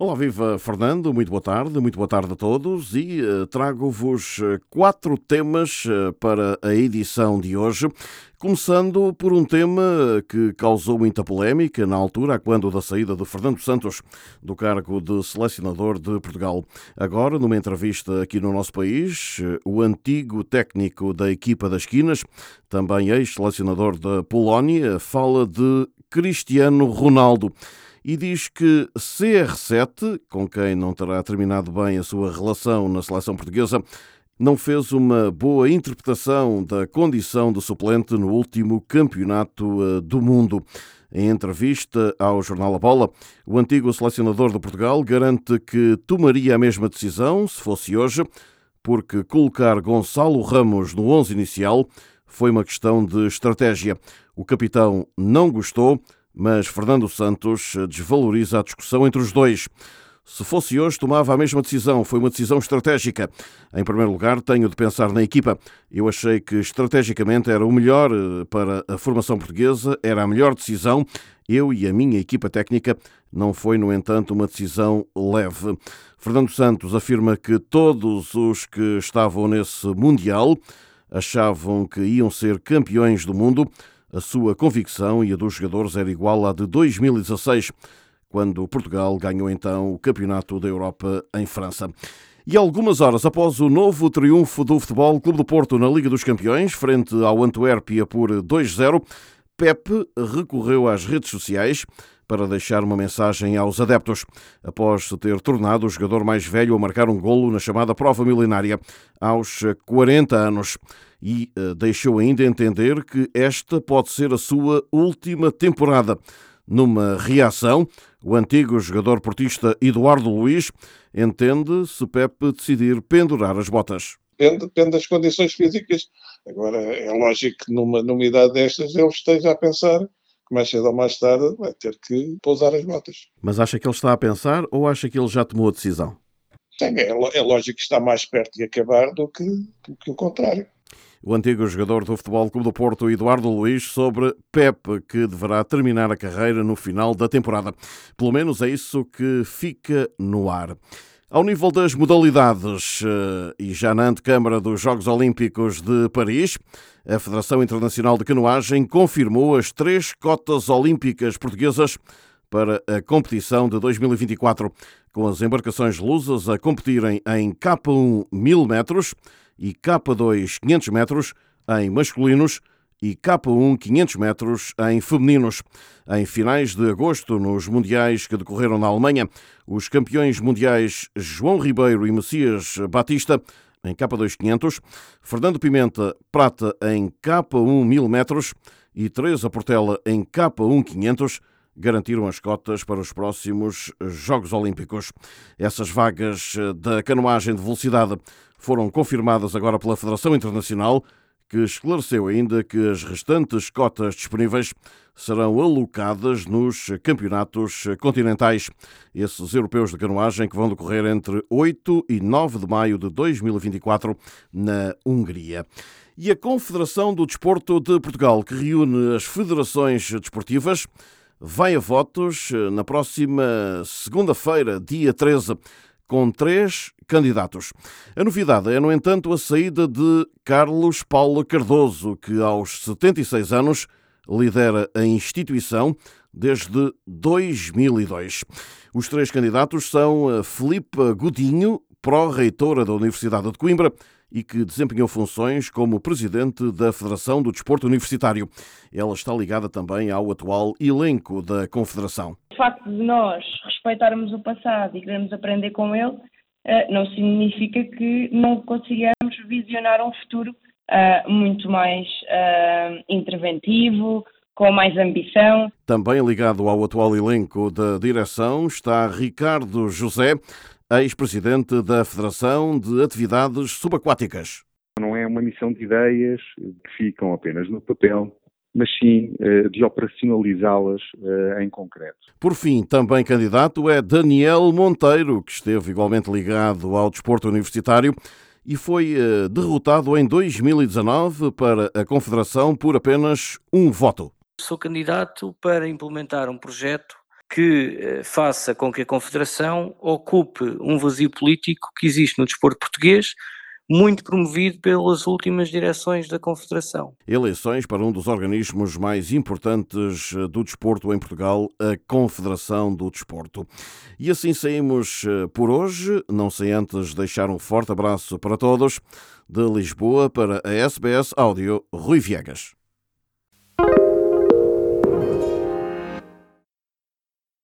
Olá, viva Fernando, muito boa tarde, muito boa tarde a todos e uh, trago-vos eh, quatro temas uh, para a edição de hoje. Começando por um tema que causou muita polémica na altura, quando da saída de Fernando Santos do cargo de selecionador de Portugal. Agora, numa entrevista aqui no nosso país, o antigo técnico da equipa das Quinas, também ex-selecionador da Polónia, fala de Cristiano Ronaldo e diz que CR7, com quem não terá terminado bem a sua relação na seleção portuguesa, não fez uma boa interpretação da condição de suplente no último campeonato eh, do mundo. Em entrevista ao jornal A Bola, o antigo selecionador de Portugal garante que tomaria a mesma decisão se fosse hoje, porque colocar Gonçalo Ramos no 11 inicial foi uma questão de estratégia. O capitão não gostou mas Fernando Santos desvaloriza a discussão entre os dois. Se fosse hoje, tomava a mesma decisão. Foi uma decisão estratégica. Em primeiro lugar, tenho de pensar na equipa. Eu achei que estrategicamente era o melhor eh, para a formação portuguesa, era a melhor decisão. Eu e a minha equipa técnica não foi, no entanto, uma decisão leve. Fernando Santos afirma que todos os que estavam nesse Mundial achavam que iam ser campeões do mundo. A sua convicção e a dos jogadores era igual à de 2016, quando Portugal ganhou então o Campeonato da Europa em França. E algumas horas após o novo triunfo do Futebol Clube do Porto na Liga dos Campeões, frente ao Antuérpia por 2-0, Pepe recorreu às redes sociais para deixar uma mensagem aos adeptos, após se ter tornado o jogador mais velho a marcar um golo na chamada prova milenária aos 40 anos. E uh, deixou ainda entender que esta pode ser a sua última temporada. Numa reação, o antigo jogador portista Eduardo Luiz entende se Pepe decidir pendurar as botas. Depende, depende das condições físicas. Agora, é lógico que numa, numa idade destas ele esteja a pensar que mais cedo ou mais tarde vai ter que pousar as botas. Mas acha que ele está a pensar ou acha que ele já tomou a decisão? Sim, é, é lógico que está mais perto de acabar do que, do que o contrário. O antigo jogador do Futebol Clube do Porto, Eduardo Luiz, sobre Pepe, que deverá terminar a carreira no final da temporada. Pelo menos é isso que fica no ar. Ao nível das modalidades, eh, e já na antecâmara dos Jogos Olímpicos de Paris, a Federação Internacional de Canoagem confirmou as três cotas olímpicas portuguesas para a competição de 2024, com as embarcações lusas a competirem em K1 1000 metros e K2 500 metros em masculinos e K1 500 metros em femininos. Em finais de agosto, nos Mundiais que decorreram na Alemanha, os campeões mundiais João Ribeiro e Messias Batista em K2 500, Fernando Pimenta prata em K1 1000 metros e Teresa Portela em K1 500 garantiram as cotas para os próximos Jogos Olímpicos. Essas vagas da canoagem de velocidade foram confirmadas agora pela Federação Internacional que esclareceu ainda que as restantes cotas disponíveis serão alocadas nos campeonatos continentais, esses europeus de canoagem que vão decorrer entre 8 e 9 de maio de 2024 na Hungria. E a Confederação do Desporto de Portugal, que reúne as federações desportivas, vai a votos na próxima segunda-feira, dia 13 com três candidatos. A novidade é, no entanto, a saída de Carlos Paulo Cardoso, que aos 76 anos lidera a instituição desde 2002. Os três candidatos são Filipe Godinho, pró-reitora da Universidade de Coimbra, e que desempenhou funções como presidente da Federação do Desporto Universitário. Ela está ligada também ao atual elenco da Confederação. O facto de nós respeitarmos o passado e queremos aprender com ele eh, não significa que não consigamos visionar um futuro eh, muito mais uh, interventivo, com mais ambição. Também ligado ao atual elenco da direção está Ricardo José, ex-presidente da Federação de Atividades Subaquáticas. Não é uma missão de ideias que ficam apenas no papel, mas sim eh, de operacionalizá-las eh, em concreto. Por fim, também candidato é Daniel Monteiro, que esteve igualmente ligado ao desporto universitário e foi eh, derrotado em 2019 para a Confederação por apenas um voto. Sou candidato para implementar um projeto que eh, faça com que a Confederação ocupe um vazio político que existe no desporto português, muito promovido pelas últimas direções da Confederação. Eleições para um dos organismos mais importantes eh, do desporto em Portugal, a Confederação do Desporto. E assim saímos eh, por hoje, não sem antes deixar um forte abraço para todos. De Lisboa para a SBS Áudio, Rui Viegas.